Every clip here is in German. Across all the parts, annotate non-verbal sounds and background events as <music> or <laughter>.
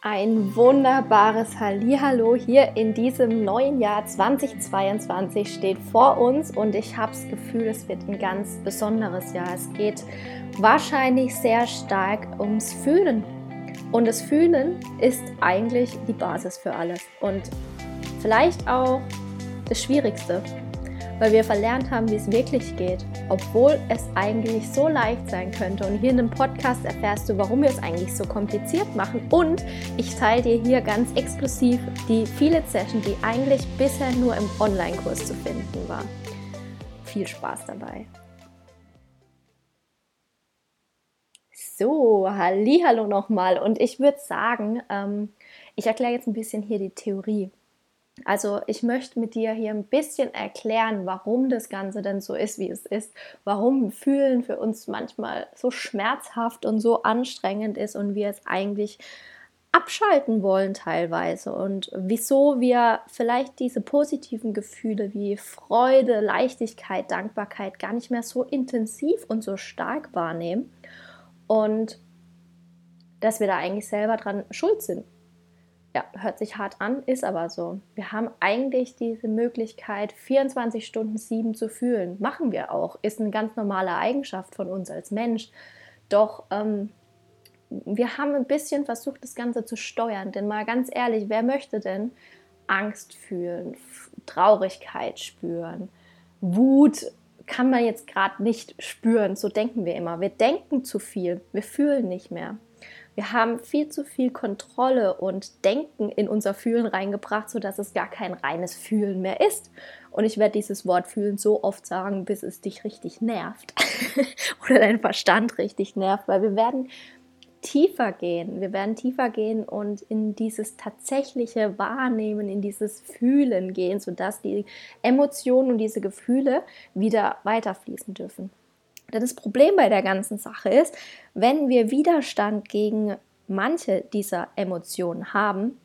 Ein wunderbares Hallihallo hier in diesem neuen Jahr 2022 steht vor uns und ich habe das Gefühl, es wird ein ganz besonderes Jahr. Es geht wahrscheinlich sehr stark ums Fühlen. Und das Fühlen ist eigentlich die Basis für alles und vielleicht auch das Schwierigste, weil wir verlernt haben, wie es wirklich geht, obwohl es eigentlich so leicht sein könnte. Und hier in dem Podcast erfährst du, warum wir es eigentlich so kompliziert machen. Und ich teile dir hier ganz exklusiv die viele Session, die eigentlich bisher nur im Online-Kurs zu finden war. Viel Spaß dabei. So, hallo nochmal. Und ich würde sagen, ähm, ich erkläre jetzt ein bisschen hier die Theorie. Also ich möchte mit dir hier ein bisschen erklären, warum das Ganze denn so ist, wie es ist, warum Fühlen für uns manchmal so schmerzhaft und so anstrengend ist und wir es eigentlich abschalten wollen teilweise. Und wieso wir vielleicht diese positiven Gefühle wie Freude, Leichtigkeit, Dankbarkeit gar nicht mehr so intensiv und so stark wahrnehmen und dass wir da eigentlich selber dran schuld sind ja, hört sich hart an, ist aber so. Wir haben eigentlich diese Möglichkeit, 24 Stunden sieben zu fühlen. Machen wir auch. Ist eine ganz normale Eigenschaft von uns als Mensch. Doch ähm, wir haben ein bisschen versucht, das Ganze zu steuern. Denn mal ganz ehrlich, wer möchte denn Angst fühlen, Traurigkeit spüren, Wut kann man jetzt gerade nicht spüren. So denken wir immer. Wir denken zu viel, wir fühlen nicht mehr. Wir haben viel zu viel Kontrolle und Denken in unser Fühlen reingebracht, sodass es gar kein reines Fühlen mehr ist. Und ich werde dieses Wort fühlen so oft sagen, bis es dich richtig nervt <laughs> oder dein Verstand richtig nervt, weil wir werden tiefer gehen. Wir werden tiefer gehen und in dieses tatsächliche Wahrnehmen, in dieses Fühlen gehen, sodass die Emotionen und diese Gefühle wieder weiterfließen dürfen. Denn das Problem bei der ganzen Sache ist, wenn wir Widerstand gegen manche dieser Emotionen haben,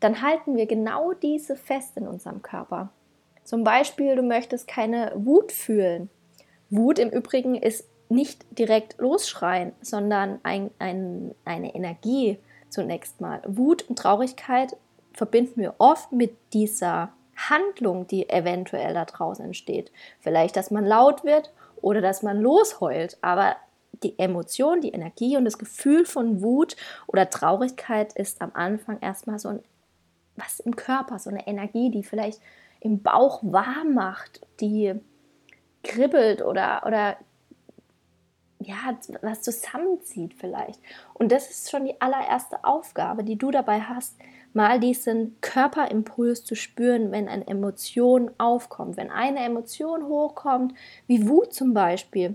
dann halten wir genau diese fest in unserem Körper. Zum Beispiel, du möchtest keine Wut fühlen. Wut im Übrigen ist nicht direkt losschreien, sondern ein, ein, eine Energie zunächst mal. Wut und Traurigkeit verbinden wir oft mit dieser Handlung, die eventuell da draußen entsteht. Vielleicht, dass man laut wird oder dass man losheult, aber die Emotion, die Energie und das Gefühl von Wut oder Traurigkeit ist am Anfang erstmal so ein was im Körper, so eine Energie, die vielleicht im Bauch warm macht, die kribbelt oder, oder ja, was zusammenzieht vielleicht. Und das ist schon die allererste Aufgabe, die du dabei hast, mal diesen Körperimpuls zu spüren, wenn eine Emotion aufkommt. Wenn eine Emotion hochkommt, wie Wut zum Beispiel,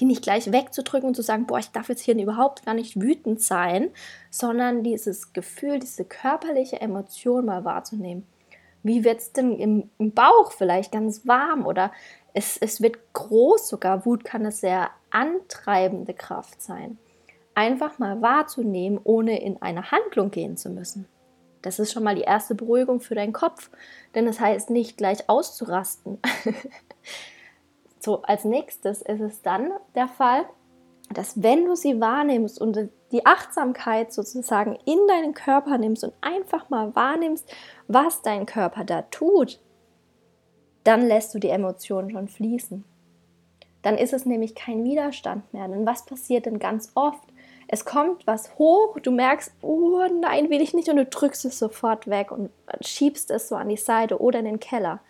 die nicht gleich wegzudrücken und zu sagen, boah, ich darf jetzt hier überhaupt gar nicht wütend sein, sondern dieses Gefühl, diese körperliche Emotion mal wahrzunehmen. Wie wird es denn im, im, Bauch vielleicht ganz warm oder es, es wird groß sogar. Wut kann eine sehr antreibende Kraft sein. Einfach mal wahrzunehmen, ohne in eine Handlung gehen zu müssen. Das ist schon mal die erste Beruhigung für deinen Kopf, denn das heißt nicht gleich auszurasten. <laughs> so, als nächstes ist es dann der Fall, dass wenn du sie wahrnimmst und die Achtsamkeit sozusagen in deinen Körper nimmst und einfach mal wahrnimmst, was dein Körper da tut, dann lässt du die Emotionen schon fließen. Dann ist es nämlich kein Widerstand mehr. Denn was passiert denn ganz oft? Es kommt was hoch, du merkst, oh nein, will ich nicht und du drückst es sofort weg und schiebst es so an die Seite oder in den Keller.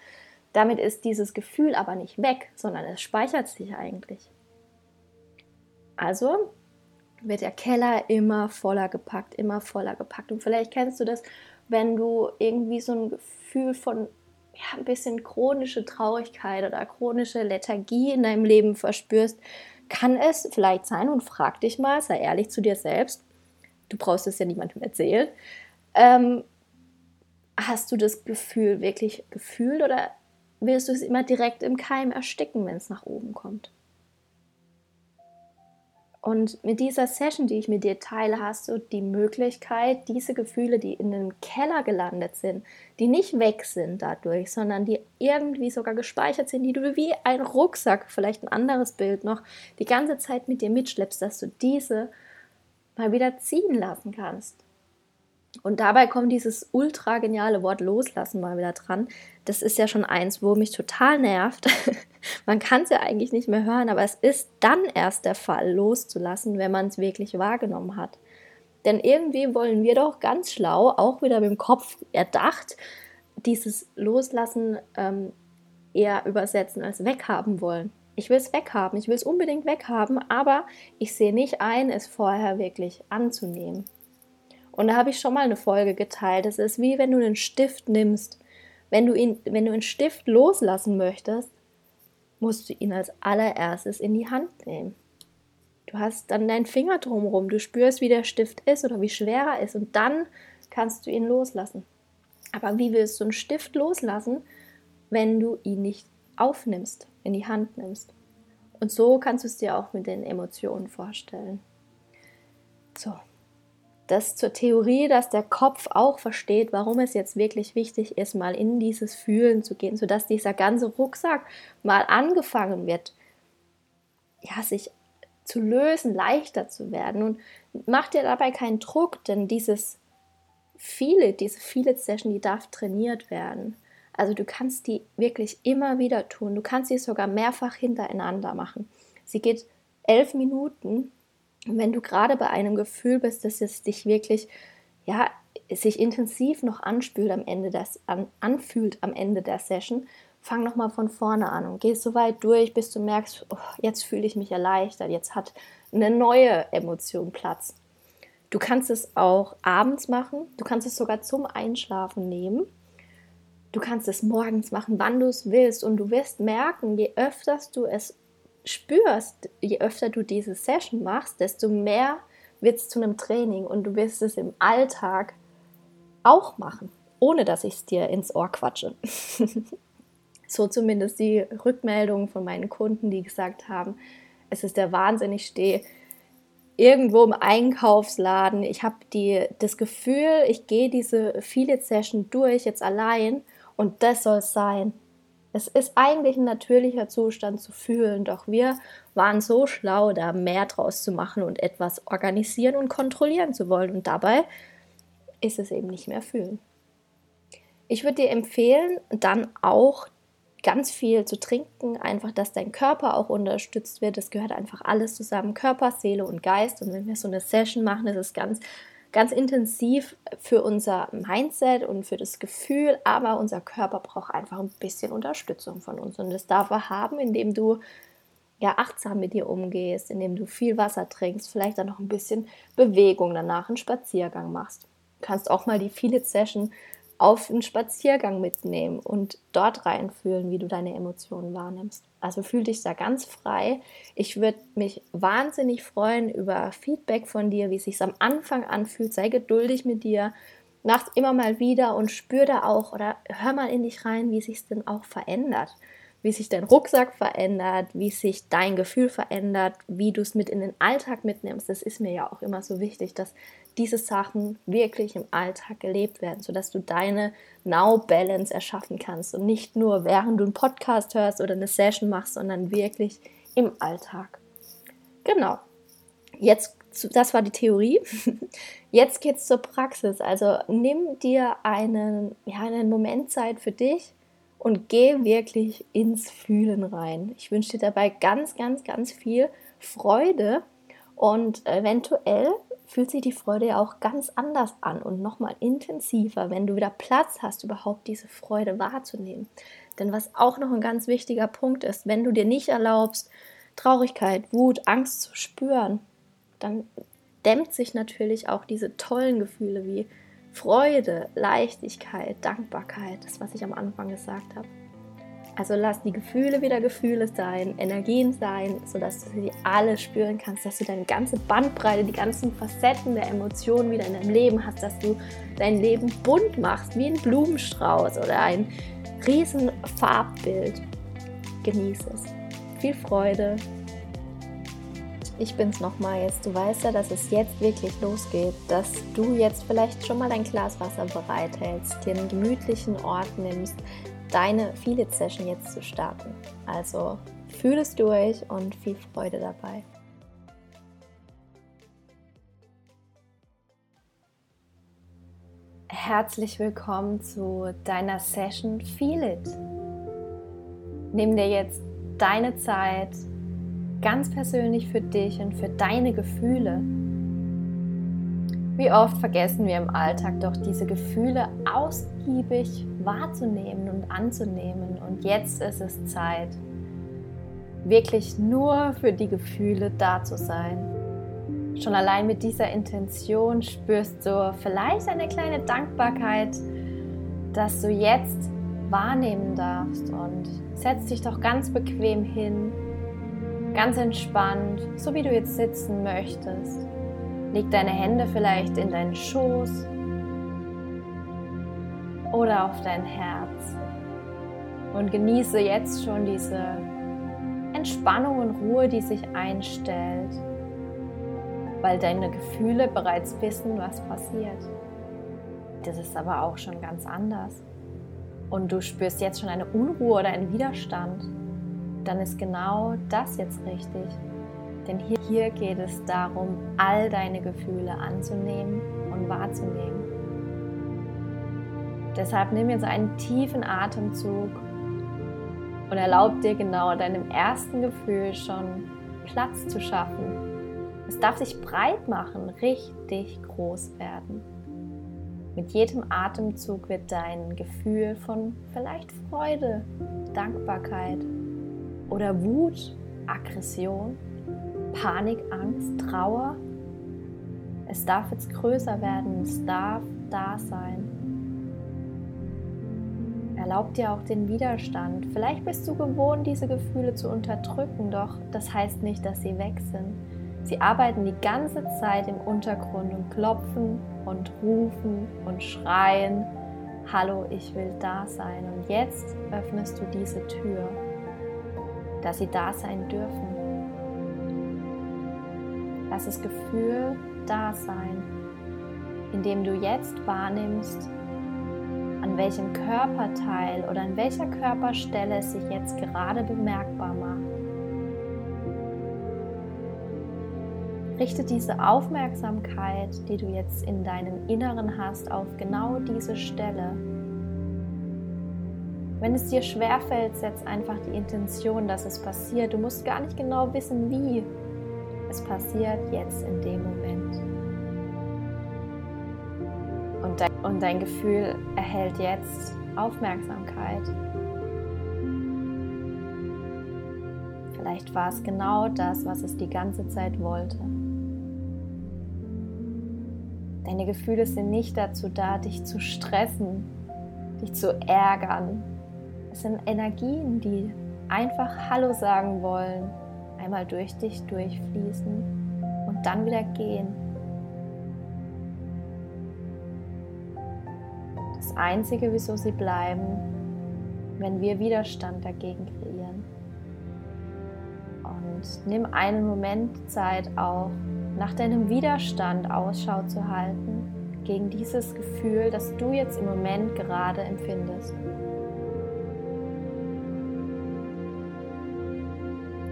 Damit ist dieses Gefühl aber nicht weg, sondern es speichert sich eigentlich. Also wird der Keller immer voller gepackt, immer voller gepackt. Und vielleicht kennst du das, wenn du irgendwie so ein Gefühl von ja, ein bisschen chronische Traurigkeit oder chronische Lethargie in deinem Leben verspürst, kann es vielleicht sein und frag dich mal, sei ehrlich zu dir selbst, du brauchst es ja niemandem erzählen, ähm, hast du das Gefühl wirklich gefühlt oder willst du es immer direkt im Keim ersticken, wenn es nach oben kommt? Und mit dieser Session, die ich mit dir teile, hast du die Möglichkeit, diese Gefühle, die in den Keller gelandet sind, die nicht weg sind dadurch, sondern die irgendwie sogar gespeichert sind, die du wie ein Rucksack, vielleicht ein anderes Bild noch, die ganze Zeit mit dir mitschleppst, dass du diese mal wieder ziehen lassen kannst. Und dabei kommt dieses ultra geniale Wort loslassen mal wieder dran. Das ist ja schon eins, wo mich total nervt. <laughs> man kann es ja eigentlich nicht mehr hören, aber es ist dann erst der Fall, loszulassen, wenn man es wirklich wahrgenommen hat. Denn irgendwie wollen wir doch ganz schlau, auch wieder mit dem Kopf erdacht, dieses Loslassen ähm, eher übersetzen als weghaben wollen. Ich will es weghaben, ich will es unbedingt weghaben, aber ich sehe nicht ein, es vorher wirklich anzunehmen. Und da habe ich schon mal eine Folge geteilt. Es ist wie wenn du einen Stift nimmst. Wenn du, ihn, wenn du einen Stift loslassen möchtest, musst du ihn als allererstes in die Hand nehmen. Du hast dann deinen Finger drumherum, du spürst, wie der Stift ist oder wie schwer er ist und dann kannst du ihn loslassen. Aber wie willst du einen Stift loslassen, wenn du ihn nicht aufnimmst, in die Hand nimmst? Und so kannst du es dir auch mit den Emotionen vorstellen. So, das zur Theorie, dass der Kopf auch versteht, warum es jetzt wirklich wichtig ist, mal in dieses Fühlen zu gehen, sodass dieser ganze Rucksack mal angefangen wird, ja, sich zu lösen, leichter zu werden. Und mach dir dabei keinen Druck, denn dieses viele, diese viele Session, die darf trainiert werden. Also du kannst die wirklich immer wieder tun. Du kannst sie sogar mehrfach hintereinander machen. Sie geht elf Minuten und wenn du gerade bei einem Gefühl bist, dass es dich wirklich, ja, sich intensiv noch anspült am Ende des, an, anfühlt am Ende der Session, fang nochmal von vorne an und geh so weit durch, bis du merkst, oh, jetzt fühle ich mich erleichtert, jetzt hat eine neue Emotion Platz. Du kannst es auch abends machen, du kannst es sogar zum Einschlafen nehmen. Du kannst es morgens machen, wann du es willst und du wirst merken, je öfter du es spürst, je öfter du diese Session machst, desto mehr wird es zu einem Training und du wirst es im Alltag auch machen, ohne dass ich es dir ins Ohr quatsche. <laughs> so zumindest die Rückmeldungen von meinen Kunden, die gesagt haben, es ist der Wahnsinn, ich stehe irgendwo im Einkaufsladen, ich habe das Gefühl, ich gehe diese viele Session durch jetzt allein und das soll es sein. Es ist eigentlich ein natürlicher Zustand zu fühlen, doch wir waren so schlau, da mehr draus zu machen und etwas organisieren und kontrollieren zu wollen. Und dabei ist es eben nicht mehr fühlen. Ich würde dir empfehlen, dann auch ganz viel zu trinken, einfach, dass dein Körper auch unterstützt wird. Es gehört einfach alles zusammen, Körper, Seele und Geist. Und wenn wir so eine Session machen, ist es ganz ganz intensiv für unser Mindset und für das Gefühl, aber unser Körper braucht einfach ein bisschen Unterstützung von uns und das darf er haben, indem du ja achtsam mit dir umgehst, indem du viel Wasser trinkst, vielleicht dann noch ein bisschen Bewegung danach, einen Spaziergang machst. Du kannst auch mal die viele Session auf einen Spaziergang mitnehmen und dort reinfühlen, wie du deine Emotionen wahrnimmst. Also fühl dich da ganz frei. Ich würde mich wahnsinnig freuen über Feedback von dir, wie es sich am Anfang anfühlt. Sei geduldig mit dir. Mach immer mal wieder und spür da auch oder hör mal in dich rein, wie sich denn auch verändert wie sich dein Rucksack verändert, wie sich dein Gefühl verändert, wie du es mit in den Alltag mitnimmst. Das ist mir ja auch immer so wichtig, dass diese Sachen wirklich im Alltag gelebt werden, sodass du deine Now-Balance erschaffen kannst und nicht nur während du einen Podcast hörst oder eine Session machst, sondern wirklich im Alltag. Genau. Jetzt, das war die Theorie. <laughs> Jetzt geht es zur Praxis. Also nimm dir einen, ja, einen Moment Zeit für dich und geh wirklich ins Fühlen rein. Ich wünsche dir dabei ganz, ganz, ganz viel Freude und eventuell fühlt sich die Freude ja auch ganz anders an und nochmal intensiver, wenn du wieder Platz hast, überhaupt diese Freude wahrzunehmen. Denn was auch noch ein ganz wichtiger Punkt ist, wenn du dir nicht erlaubst, Traurigkeit, Wut, Angst zu spüren, dann dämmt sich natürlich auch diese tollen Gefühle wie Freude, Leichtigkeit, Dankbarkeit, das, was ich am Anfang gesagt habe. Also lass die Gefühle wieder Gefühle sein, Energien sein, sodass du sie alle spüren kannst, dass du deine ganze Bandbreite, die ganzen Facetten der Emotionen wieder in deinem Leben hast, dass du dein Leben bunt machst, wie ein Blumenstrauß oder ein riesen Farbbild. Genieß es. Viel Freude, ich bin's nochmal jetzt. Du weißt ja, dass es jetzt wirklich losgeht, dass du jetzt vielleicht schon mal dein Glas Wasser bereithältst, dir einen gemütlichen Ort nimmst, deine Feel-It-Session jetzt zu starten. Also fühl es durch und viel Freude dabei. herzlich willkommen zu deiner Session Feel It. Nimm dir jetzt deine Zeit ganz persönlich für dich und für deine Gefühle. Wie oft vergessen wir im Alltag doch diese Gefühle ausgiebig wahrzunehmen und anzunehmen. Und jetzt ist es Zeit, wirklich nur für die Gefühle da zu sein. Schon allein mit dieser Intention spürst du vielleicht eine kleine Dankbarkeit, dass du jetzt wahrnehmen darfst und setz dich doch ganz bequem hin, ganz entspannt, so wie du jetzt sitzen möchtest. Leg deine Hände vielleicht in deinen Schoß oder auf dein Herz und genieße jetzt schon diese Entspannung und Ruhe, die sich einstellt weil deine Gefühle bereits wissen, was passiert. Das ist aber auch schon ganz anders. Und du spürst jetzt schon eine Unruhe oder einen Widerstand. Dann ist genau das jetzt richtig. Denn hier, hier geht es darum, all deine Gefühle anzunehmen und wahrzunehmen. Deshalb nimm jetzt einen tiefen Atemzug und erlaub dir genau deinem ersten Gefühl schon Platz zu schaffen es darf sich breit machen, richtig groß werden. Mit jedem Atemzug wird dein Gefühl von vielleicht Freude, Dankbarkeit oder Wut, Aggression, Panik, Angst, Trauer, es darf jetzt größer werden, es darf da sein. Erlaub dir auch den Widerstand. Vielleicht bist du gewohnt, diese Gefühle zu unterdrücken, doch das heißt nicht, dass sie weg sind. Sie arbeiten die ganze Zeit im Untergrund und klopfen und rufen und schreien, Hallo, ich will da sein. Und jetzt öffnest du diese Tür, dass sie da sein dürfen. Lass das Gefühl da sein, indem du jetzt wahrnimmst, an welchem Körperteil oder an welcher Körperstelle es sich jetzt gerade bemerkbar macht. Richte diese Aufmerksamkeit, die du jetzt in deinem Inneren hast, auf genau diese Stelle. Wenn es dir schwerfällt, setz einfach die Intention, dass es passiert. Du musst gar nicht genau wissen, wie. Es passiert jetzt in dem Moment. Und dein, Gefühl erhält jetzt Aufmerksamkeit. Vielleicht war es genau das, was es die ganze Zeit wollte. Deine Gefühle sind nicht dazu da, dich zu stressen, dich zu ärgern. Es sind Energien, die einfach Hallo sagen wollen, einmal durch dich durchfließen und dann wieder gehen. Einzige, wieso sie bleiben, wenn wir Widerstand dagegen kreieren. Und nimm einen Moment Zeit auch, nach deinem Widerstand Ausschau zu halten gegen dieses Gefühl, das du jetzt im Moment gerade empfindest.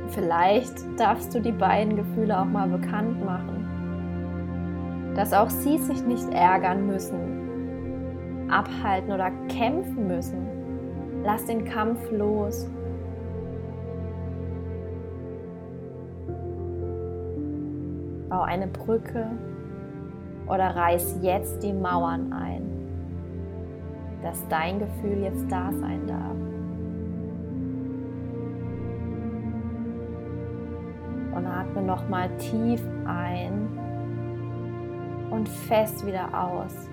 Vielleicht darfst du die beiden Gefühle auch mal bekannt machen, dass auch sie sich nicht ärgern müssen, abhalten oder kämpfen müssen. Lass den Kampf los Bau eine Brücke oder reiß jetzt die Mauern ein, dass dein Gefühl jetzt da sein darf. Und atme nochmal tief ein und fest wieder aus.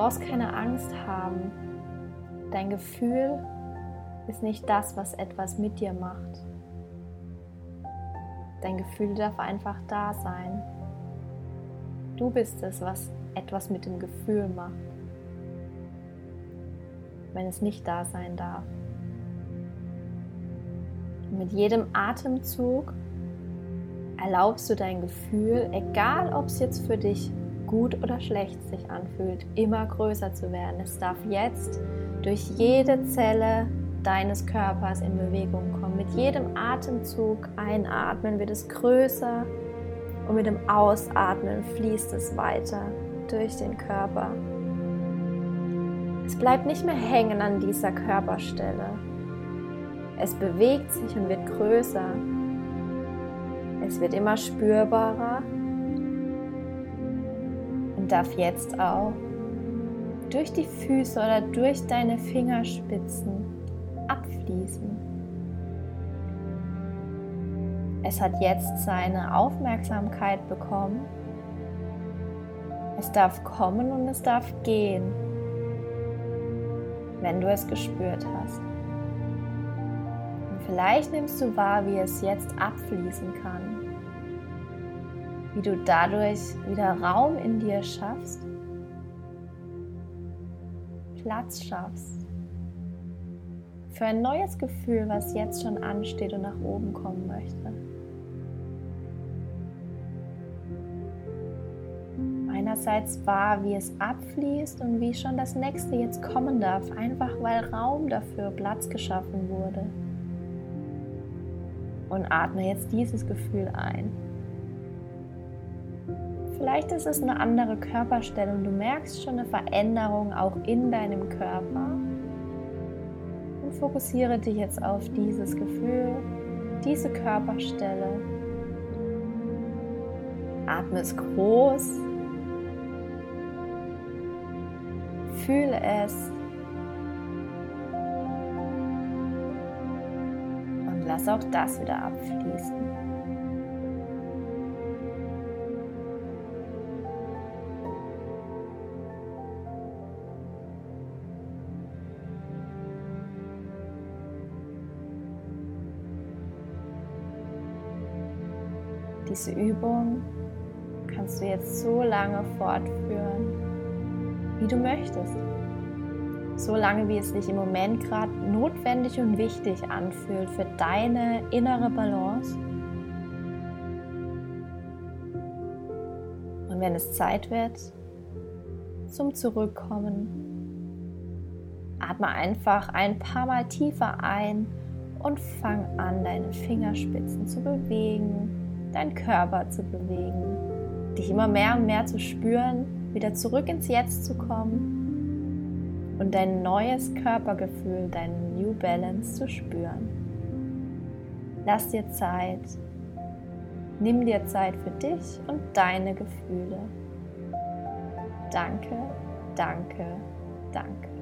Du brauchst keine Angst haben. Dein Gefühl ist nicht das, was etwas mit dir macht. Dein Gefühl darf einfach da sein. Du bist es, was etwas mit dem Gefühl macht, wenn es nicht da sein darf. Und mit jedem Atemzug erlaubst du dein Gefühl, egal ob es jetzt für dich gut oder schlecht sich anfühlt, immer größer zu werden. Es darf jetzt durch jede Zelle deines Körpers in Bewegung kommen. Mit jedem Atemzug einatmen wird es größer und mit dem Ausatmen fließt es weiter. durch den Körper. Es bleibt nicht mehr hängen an dieser Körperstelle. Es bewegt sich und wird größer. Es wird immer spürbarer darf jetzt auch durch die Füße oder durch deine Fingerspitzen abfließen. Es hat jetzt seine Aufmerksamkeit bekommen. Es darf kommen und es darf gehen, wenn du es gespürt hast. Und vielleicht nimmst du wahr, wie es jetzt abfließen kann, wie du dadurch wieder Raum in dir schaffst Platz schaffst für ein neues Gefühl, was jetzt schon ansteht und nach oben kommen möchte. Einerseits wahr, wie es abfließt und wie schon das nächste jetzt kommen darf, einfach weil Raum dafür, Platz geschaffen wurde. Und atme jetzt dieses Gefühl ein. Vielleicht ist es eine andere Körperstellung. Du merkst schon eine Veränderung auch in deinem Körper. Und fokussiere dich jetzt auf dieses Gefühl, diese Körperstelle. Atme es groß. Fühle es. Und lass auch das wieder abfließen. Diese Übung kannst du jetzt so lange fortführen, wie du möchtest. So lange, wie es sich im Moment gerade notwendig und wichtig anfühlt für deine innere Balance. Und wenn es Zeit wird zum Zurückkommen, atme einfach ein paar Mal tiefer ein und fang an, deine Fingerspitzen zu bewegen deinen Körper zu bewegen, dich immer mehr und mehr zu spüren, wieder zurück ins Jetzt zu kommen und dein neues Körpergefühl, dein New Balance zu spüren. Lass dir Zeit, nimm dir Zeit für dich und deine Gefühle. Danke, danke, danke.